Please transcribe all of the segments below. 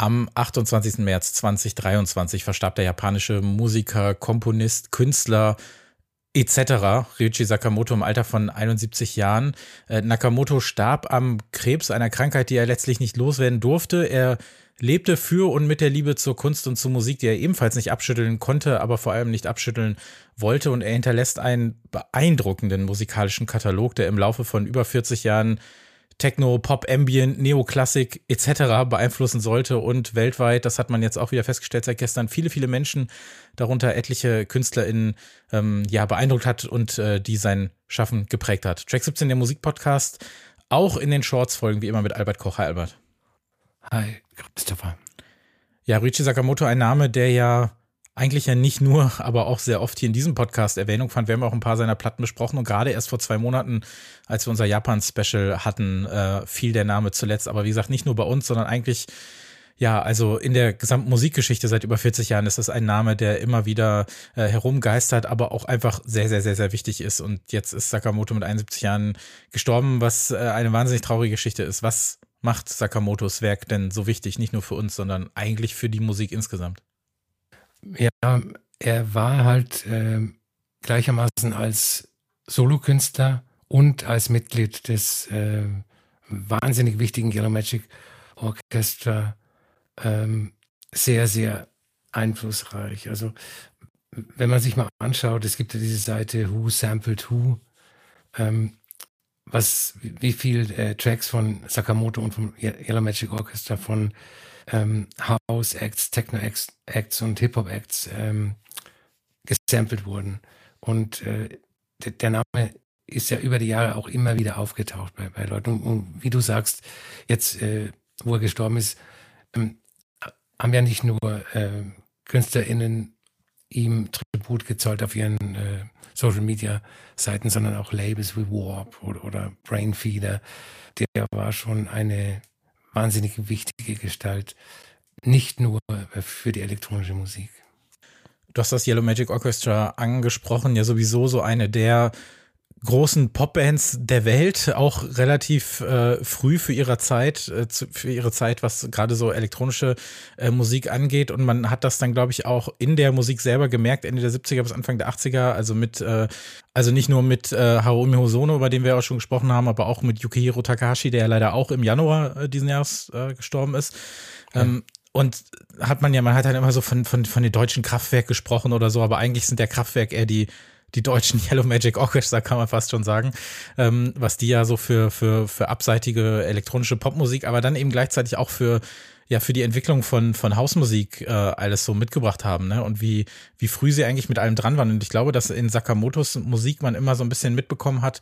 Am 28. März 2023 verstarb der japanische Musiker, Komponist, Künstler etc. Ryuichi Sakamoto im Alter von 71 Jahren. Äh, Nakamoto starb am Krebs, einer Krankheit, die er letztlich nicht loswerden durfte. Er lebte für und mit der Liebe zur Kunst und zur Musik, die er ebenfalls nicht abschütteln konnte, aber vor allem nicht abschütteln wollte. Und er hinterlässt einen beeindruckenden musikalischen Katalog, der im Laufe von über 40 Jahren Techno, Pop, Ambient, Neoklassik etc. beeinflussen sollte und weltweit, das hat man jetzt auch wieder festgestellt seit gestern, viele, viele Menschen, darunter etliche KünstlerInnen, ähm, ja, beeindruckt hat und äh, die sein Schaffen geprägt hat. Track 17, der Musikpodcast, auch in den Shorts folgen wie immer mit Albert Koch. Hi Albert. Hi, Christopher. Ja, Richie Sakamoto, ein Name, der ja eigentlich ja nicht nur, aber auch sehr oft hier in diesem Podcast Erwähnung fand. Wir haben auch ein paar seiner Platten besprochen und gerade erst vor zwei Monaten, als wir unser Japan-Special hatten, äh, fiel der Name zuletzt. Aber wie gesagt, nicht nur bei uns, sondern eigentlich, ja, also in der gesamten Musikgeschichte seit über 40 Jahren ist das ein Name, der immer wieder äh, herumgeistert, aber auch einfach sehr, sehr, sehr, sehr wichtig ist. Und jetzt ist Sakamoto mit 71 Jahren gestorben, was äh, eine wahnsinnig traurige Geschichte ist. Was macht Sakamotos Werk denn so wichtig, nicht nur für uns, sondern eigentlich für die Musik insgesamt? Ja, er war halt äh, gleichermaßen als Solokünstler und als Mitglied des äh, wahnsinnig wichtigen Yellow Magic Orchestra ähm, sehr, sehr einflussreich. Also wenn man sich mal anschaut, es gibt ja diese Seite Who Sampled Who, ähm, was, wie viel äh, Tracks von Sakamoto und vom Yellow Magic Orchestra von ähm, House Acts, Techno Acts und Hip Hop Acts ähm, gesampelt wurden. Und äh, der Name ist ja über die Jahre auch immer wieder aufgetaucht bei, bei Leuten. Und, und wie du sagst, jetzt, äh, wo er gestorben ist, ähm, haben ja nicht nur äh, KünstlerInnen ihm Tribut gezollt auf ihren äh, Social Media Seiten, sondern auch Labels wie Warp oder, oder Brainfeeder. Der war schon eine wahnsinnig wichtige Gestalt, nicht nur für die elektronische Musik. Du hast das Yellow Magic Orchestra angesprochen, ja sowieso so eine der großen Popbands der Welt, auch relativ äh, früh für ihre Zeit, äh, zu, für ihre Zeit, was gerade so elektronische äh, Musik angeht. Und man hat das dann, glaube ich, auch in der Musik selber gemerkt, Ende der 70er bis Anfang der 80er, also mit, äh, also nicht nur mit äh, Harumi Hosono, über den wir auch schon gesprochen haben, aber auch mit Yukihiro Takahashi, der ja leider auch im Januar äh, diesen Jahres äh, gestorben ist. Ähm, und hat man ja, man hat halt immer so von, von, von den deutschen Kraftwerk gesprochen oder so, aber eigentlich sind der Kraftwerk eher die, die deutschen Yellow Magic Orchestra, kann man fast schon sagen, ähm, was die ja so für, für, für abseitige elektronische Popmusik, aber dann eben gleichzeitig auch für ja für die Entwicklung von von Hausmusik äh, alles so mitgebracht haben, ne? Und wie wie früh sie eigentlich mit allem dran waren. Und ich glaube, dass in Sakamotos Musik man immer so ein bisschen mitbekommen hat,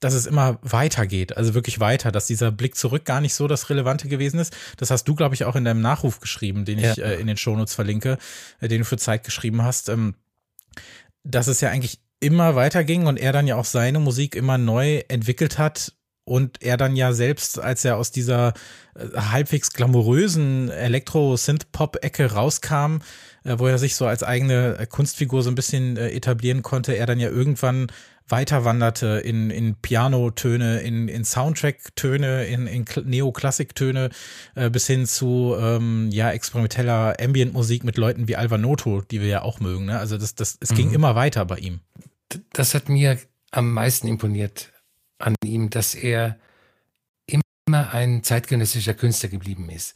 dass es immer weitergeht, also wirklich weiter, dass dieser Blick zurück gar nicht so das Relevante gewesen ist. Das hast du, glaube ich, auch in deinem Nachruf geschrieben, den ich ja. äh, in den Shownotes verlinke, äh, den du für Zeit geschrieben hast. Ähm, dass es ja eigentlich immer weiterging und er dann ja auch seine Musik immer neu entwickelt hat und er dann ja selbst, als er aus dieser äh, halbwegs glamourösen Elektro-Synth-Pop-Ecke rauskam, äh, wo er sich so als eigene äh, Kunstfigur so ein bisschen etablieren konnte, er dann ja irgendwann weiter wanderte in, in Piano-Töne, in, in Soundtrack-Töne, in, in Neoklassik-Töne, äh, bis hin zu ähm, ja experimenteller Ambient-Musik mit Leuten wie Alvanoto, die wir ja auch mögen. Ne? Also das, das, es mhm. ging immer weiter bei ihm. Das hat mir am meisten imponiert an ihm, dass er immer ein zeitgenössischer Künstler geblieben ist.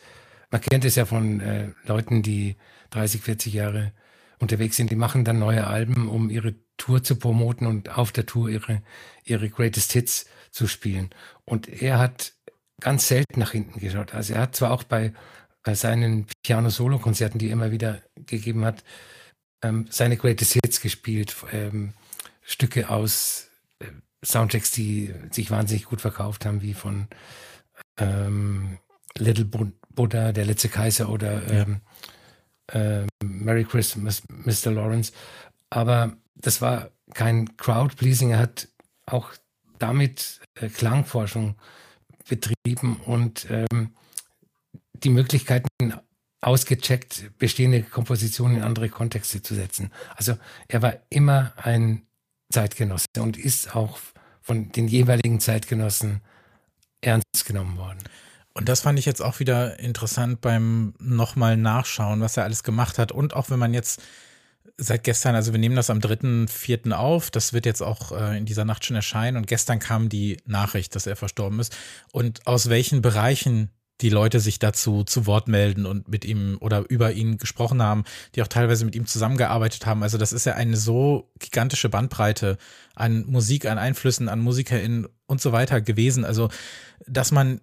Man kennt es ja von äh, Leuten, die 30, 40 Jahre unterwegs sind, die machen dann neue Alben, um ihre Tour zu promoten und auf der Tour ihre, ihre Greatest Hits zu spielen. Und er hat ganz selten nach hinten geschaut. Also er hat zwar auch bei, bei seinen Piano-Solo-Konzerten, die er immer wieder gegeben hat, ähm, seine Greatest Hits gespielt, ähm, Stücke aus äh, Soundtracks, die sich wahnsinnig gut verkauft haben, wie von ähm, Little Buddha, der letzte Kaiser oder ähm, äh, Merry Christmas, Mr. Lawrence. Aber das war kein Crowd-Pleasing. Er hat auch damit äh, Klangforschung betrieben und ähm, die Möglichkeiten ausgecheckt, bestehende Kompositionen in andere Kontexte zu setzen. Also er war immer ein Zeitgenosse und ist auch von den jeweiligen Zeitgenossen ernst genommen worden. Und das fand ich jetzt auch wieder interessant beim nochmal nachschauen, was er alles gemacht hat. Und auch wenn man jetzt seit gestern, also wir nehmen das am 3.4. auf, das wird jetzt auch äh, in dieser Nacht schon erscheinen. Und gestern kam die Nachricht, dass er verstorben ist. Und aus welchen Bereichen die Leute sich dazu zu Wort melden und mit ihm oder über ihn gesprochen haben, die auch teilweise mit ihm zusammengearbeitet haben. Also das ist ja eine so gigantische Bandbreite an Musik, an Einflüssen, an MusikerInnen und so weiter gewesen. Also, dass man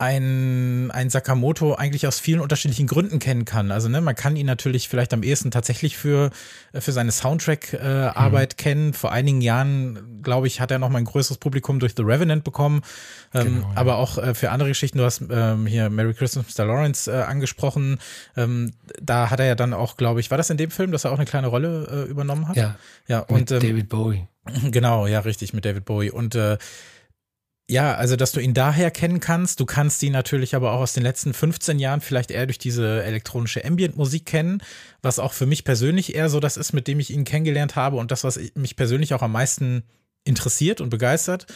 ein, ein Sakamoto eigentlich aus vielen unterschiedlichen Gründen kennen kann. Also ne, man kann ihn natürlich vielleicht am ehesten tatsächlich für, für seine Soundtrack-Arbeit äh, mhm. kennen. Vor einigen Jahren, glaube ich, hat er noch mal ein größeres Publikum durch The Revenant bekommen. Ähm, genau, ja. Aber auch äh, für andere Geschichten, du hast ähm, hier Merry Christmas, Mr. Lawrence äh, angesprochen. Ähm, da hat er ja dann auch, glaube ich, war das in dem Film, dass er auch eine kleine Rolle äh, übernommen hat? Ja. Ja, und ähm, David Bowie. Genau, ja, richtig, mit David Bowie. Und äh, ja, also dass du ihn daher kennen kannst. Du kannst ihn natürlich aber auch aus den letzten 15 Jahren vielleicht eher durch diese elektronische Ambient-Musik kennen, was auch für mich persönlich eher so das ist, mit dem ich ihn kennengelernt habe und das, was mich persönlich auch am meisten interessiert und begeistert.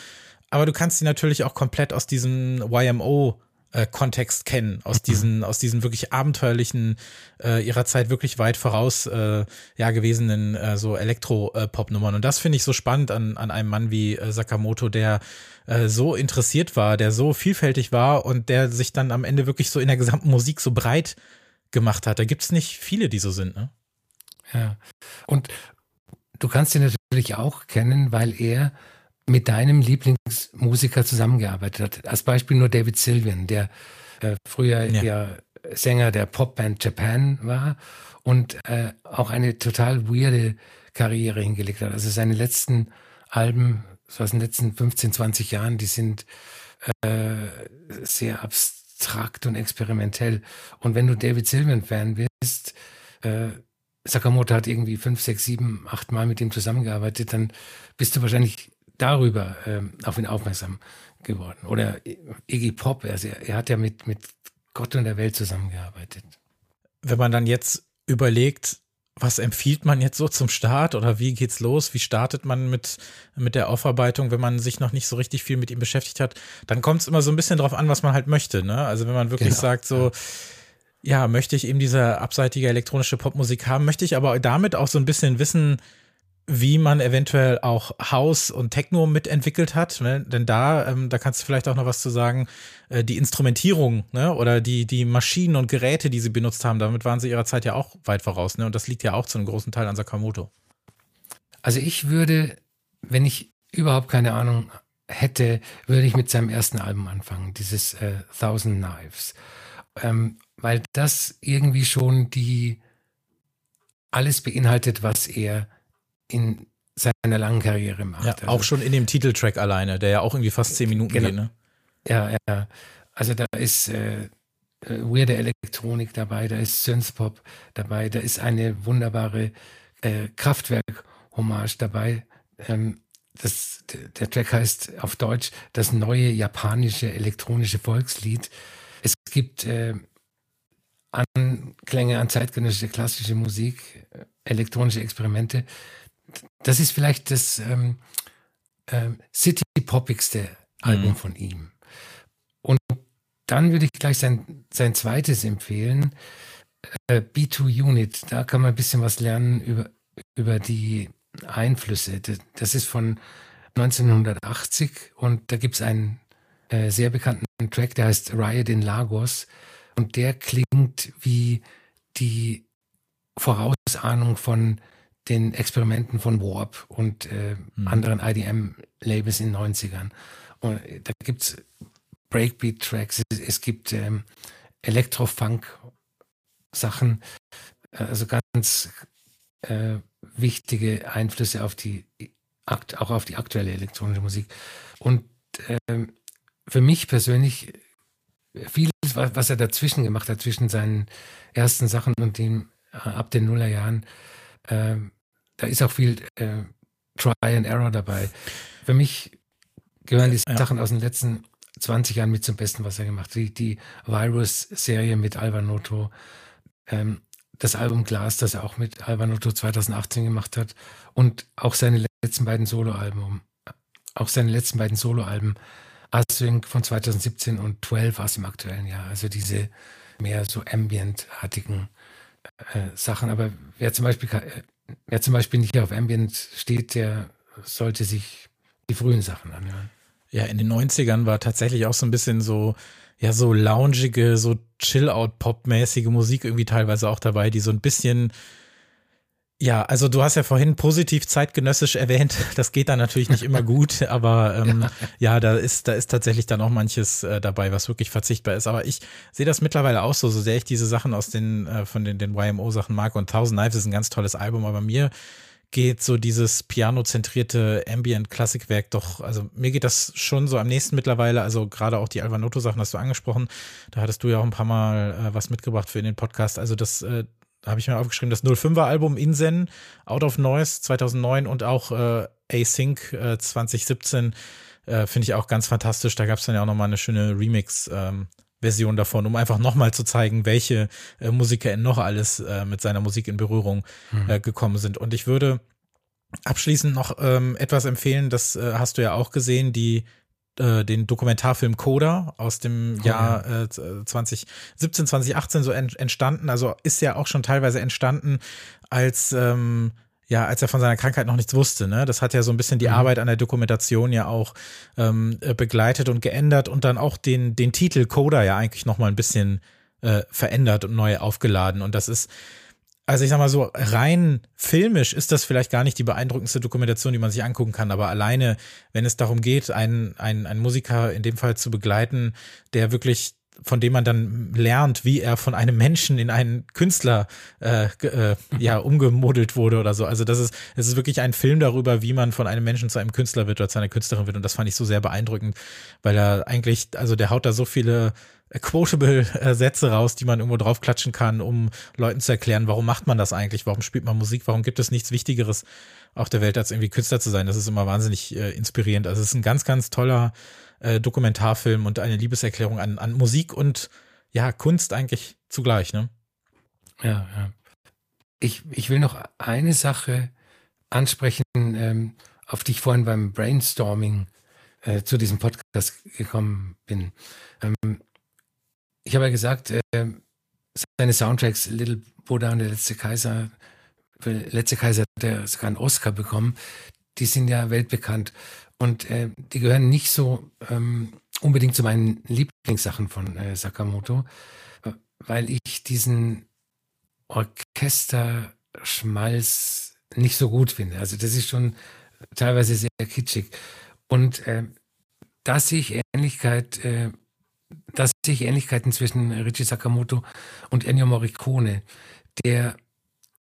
Aber du kannst ihn natürlich auch komplett aus diesem YMO äh, Kontext kennen, aus mhm. diesen, aus diesen wirklich abenteuerlichen, äh, ihrer Zeit wirklich weit voraus äh, ja gewesenen äh, so Elektro-Pop-Nummern. Und das finde ich so spannend an, an einem Mann wie äh, Sakamoto, der äh, so interessiert war, der so vielfältig war und der sich dann am Ende wirklich so in der gesamten Musik so breit gemacht hat. Da gibt es nicht viele, die so sind, ne? Ja. Und du kannst ihn natürlich auch kennen, weil er mit deinem Lieblingsmusiker zusammengearbeitet hat. Als Beispiel nur David Sylvian, der äh, früher ja. ja. Sänger der Popband Japan war und äh, auch eine total weirde Karriere hingelegt hat. Also seine letzten Alben, so aus den letzten 15, 20 Jahren, die sind äh, sehr abstrakt und experimentell. Und wenn du David Sylvian-Fan bist, äh, Sakamoto hat irgendwie fünf, sechs, sieben, acht Mal mit ihm zusammengearbeitet, dann bist du wahrscheinlich darüber ähm, auf ihn aufmerksam geworden. Oder Iggy Pop, also er, er hat ja mit, mit Gott und der Welt zusammengearbeitet. Wenn man dann jetzt überlegt, was empfiehlt man jetzt so zum Start oder wie geht's los? Wie startet man mit, mit der Aufarbeitung, wenn man sich noch nicht so richtig viel mit ihm beschäftigt hat? Dann kommt es immer so ein bisschen drauf an, was man halt möchte. Ne? Also wenn man wirklich genau. sagt, so, ja, möchte ich eben diese abseitige elektronische Popmusik haben, möchte ich aber damit auch so ein bisschen wissen, wie man eventuell auch House und Techno mitentwickelt hat, ne? denn da, ähm, da kannst du vielleicht auch noch was zu sagen, äh, die Instrumentierung ne? oder die, die Maschinen und Geräte, die sie benutzt haben, damit waren sie ihrer Zeit ja auch weit voraus ne? und das liegt ja auch zu einem großen Teil an Sakamoto. Also ich würde, wenn ich überhaupt keine Ahnung hätte, würde ich mit seinem ersten Album anfangen, dieses äh, Thousand Knives, ähm, weil das irgendwie schon die alles beinhaltet, was er in seiner langen Karriere macht. Ja, also, auch schon in dem Titeltrack alleine, der ja auch irgendwie fast zehn Minuten genau, geht, ne? Ja, ja. Also da ist äh, äh, weirde Elektronik dabei, da ist Synthpop dabei, da ist eine wunderbare äh, Kraftwerk-Hommage dabei. Ähm, das, der Track heißt auf Deutsch das neue japanische elektronische Volkslied. Es gibt äh, Anklänge an zeitgenössische klassische Musik, äh, elektronische Experimente das ist vielleicht das ähm, ähm, City-Poppigste Album mhm. von ihm. Und dann würde ich gleich sein, sein zweites empfehlen, äh, B2 Unit. Da kann man ein bisschen was lernen über, über die Einflüsse. Das, das ist von 1980 und da gibt es einen äh, sehr bekannten Track, der heißt Riot in Lagos und der klingt wie die Vorausahnung von den Experimenten von Warp und äh, mhm. anderen IDM-Labels in den 90ern. Und da gibt es Breakbeat-Tracks, es, es, gibt ähm, Elektro-Funk-Sachen, also ganz äh, wichtige Einflüsse auf die, auch auf die aktuelle elektronische Musik. Und ähm, für mich persönlich vieles, was er dazwischen gemacht hat, zwischen seinen ersten Sachen und dem äh, ab den Nullerjahren, ähm, da ist auch viel äh, Try and Error dabei. Für mich gehören die ja. Sachen aus den letzten 20 Jahren mit zum Besten, was er gemacht hat. Die, die Virus-Serie mit Alvanoto, ähm, das Album Glass, das er auch mit Alvanoto 2018 gemacht hat und auch seine letzten beiden Soloalben, auch seine letzten beiden Soloalben Async von 2017 und 12 aus dem aktuellen Jahr. Also diese mehr so ambient-artigen äh, Sachen. Aber wer zum Beispiel, wer zum Beispiel nicht auf Ambient steht, der sollte sich die frühen Sachen anhören. Ja, in den 90ern war tatsächlich auch so ein bisschen so, ja, so loungige, so Chill-Out-Pop-mäßige Musik irgendwie teilweise auch dabei, die so ein bisschen ja, also du hast ja vorhin positiv zeitgenössisch erwähnt. Das geht dann natürlich nicht immer gut, aber ähm, ja. ja, da ist da ist tatsächlich dann auch manches äh, dabei, was wirklich verzichtbar ist. Aber ich sehe das mittlerweile auch so, so sehr ich diese Sachen aus den äh, von den den YMO Sachen mag und Thousand Knives ist ein ganz tolles Album, aber mir geht so dieses piano-zentrierte Ambient-Klassikwerk doch, also mir geht das schon so am nächsten mittlerweile, also gerade auch die Alvanotto-Sachen hast du angesprochen, da hattest du ja auch ein paar Mal äh, was mitgebracht für in den Podcast, also das äh, habe ich mir aufgeschrieben, das 05er Album Insen, Out of Noise 2009 und auch äh, Async äh, 2017 äh, finde ich auch ganz fantastisch. Da gab es dann ja auch nochmal eine schöne Remix ähm, Version davon, um einfach nochmal zu zeigen, welche äh, Musiker noch alles äh, mit seiner Musik in Berührung mhm. äh, gekommen sind. Und ich würde abschließend noch ähm, etwas empfehlen, das äh, hast du ja auch gesehen, die äh, den Dokumentarfilm Coda aus dem oh, Jahr äh, 2017, 2018 so entstanden. Also ist ja auch schon teilweise entstanden, als ähm, ja, als er von seiner Krankheit noch nichts wusste, ne? Das hat ja so ein bisschen die mhm. Arbeit an der Dokumentation ja auch ähm, äh, begleitet und geändert und dann auch den, den Titel Coda ja eigentlich nochmal ein bisschen äh, verändert und neu aufgeladen. Und das ist, also ich sag mal so, rein filmisch ist das vielleicht gar nicht die beeindruckendste Dokumentation, die man sich angucken kann, aber alleine, wenn es darum geht, einen, einen, einen Musiker in dem Fall zu begleiten, der wirklich von dem man dann lernt, wie er von einem Menschen in einen Künstler äh, äh, ja umgemodelt wurde oder so. Also das ist es ist wirklich ein Film darüber, wie man von einem Menschen zu einem Künstler wird oder zu einer Künstlerin wird und das fand ich so sehr beeindruckend, weil er eigentlich also der haut da so viele quotable äh, Sätze raus, die man irgendwo draufklatschen kann, um Leuten zu erklären, warum macht man das eigentlich, warum spielt man Musik, warum gibt es nichts Wichtigeres auf der Welt, als irgendwie Künstler zu sein. Das ist immer wahnsinnig äh, inspirierend. Also es ist ein ganz, ganz toller äh, Dokumentarfilm und eine Liebeserklärung an, an Musik und ja, Kunst eigentlich zugleich, ne? Ja, ja. Ich, ich will noch eine Sache ansprechen, ähm, auf die ich vorhin beim Brainstorming äh, zu diesem Podcast gekommen bin. Ähm, ich habe ja gesagt, äh, seine Soundtracks, Little Buddha und der letzte Kaiser, der letzte Kaiser, der sogar einen Oscar bekommen, die sind ja weltbekannt. Und äh, die gehören nicht so ähm, unbedingt zu meinen Lieblingssachen von äh, Sakamoto, weil ich diesen Orchesterschmalz nicht so gut finde. Also das ist schon teilweise sehr kitschig. Und äh, da sehe ich Ähnlichkeit, äh, da sehe ich Ähnlichkeiten zwischen Richie Sakamoto und Ennio Morricone. Der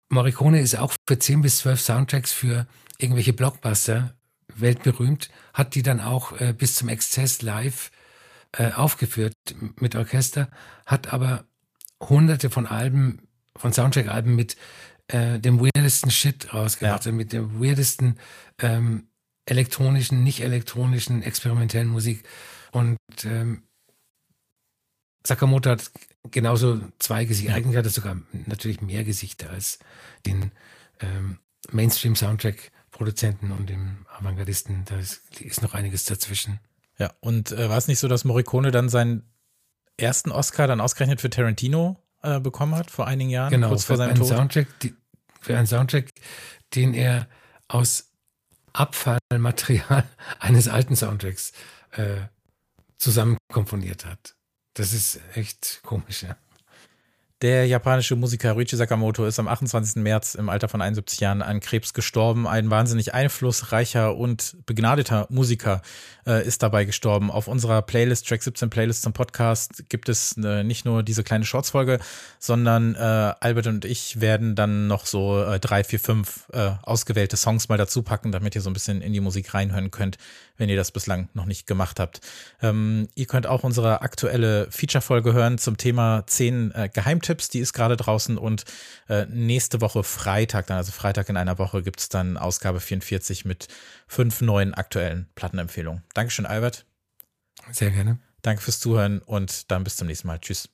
Morricone ist auch für 10 bis 12 Soundtracks für irgendwelche Blockbuster weltberühmt, hat die dann auch äh, bis zum Exzess live äh, aufgeführt mit Orchester, hat aber hunderte von Alben, von Soundtrack-Alben mit äh, dem weirdesten Shit rausgebracht, ja. mit der weirdesten ähm, elektronischen, nicht elektronischen, experimentellen Musik. Und ähm, Sakamoto hat genauso zwei Gesichter. Eigentlich hat er sogar natürlich mehr Gesichter als den ähm, Mainstream-Soundtrack Produzenten und dem Avantgardisten. Da ist, ist noch einiges dazwischen. Ja, und äh, war es nicht so, dass Morricone dann seinen ersten Oscar dann ausgerechnet für Tarantino äh, bekommen hat vor einigen Jahren? Genau, kurz vor seinem Tod? Soundtrack, die, für einen Soundtrack, den er aus Abfallmaterial eines alten Soundtracks äh, zusammen komponiert hat. Das ist echt komisch, ja. Der japanische Musiker Ruichi Sakamoto ist am 28. März im Alter von 71 Jahren an Krebs gestorben. Ein wahnsinnig einflussreicher und begnadeter Musiker äh, ist dabei gestorben. Auf unserer Playlist, Track 17 Playlist zum Podcast, gibt es äh, nicht nur diese kleine Shorts-Folge, sondern äh, Albert und ich werden dann noch so äh, drei, vier, fünf äh, ausgewählte Songs mal dazu packen, damit ihr so ein bisschen in die Musik reinhören könnt, wenn ihr das bislang noch nicht gemacht habt. Ähm, ihr könnt auch unsere aktuelle Feature-Folge hören zum Thema 10 äh, Geheimtipps Tipps, die ist gerade draußen und äh, nächste Woche Freitag, dann also Freitag in einer Woche, gibt es dann Ausgabe 44 mit fünf neuen aktuellen Plattenempfehlungen. Dankeschön, Albert. Sehr gerne. Danke fürs Zuhören und dann bis zum nächsten Mal. Tschüss.